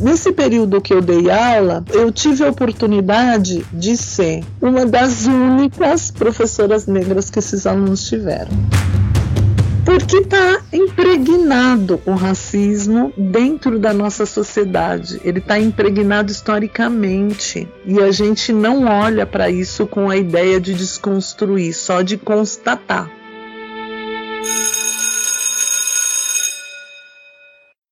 Nesse período que eu dei aula, eu tive a oportunidade de ser uma das únicas professoras negras que esses alunos tiveram porque está impregnado o racismo dentro da nossa sociedade. Ele está impregnado historicamente e a gente não olha para isso com a ideia de desconstruir, só de constatar.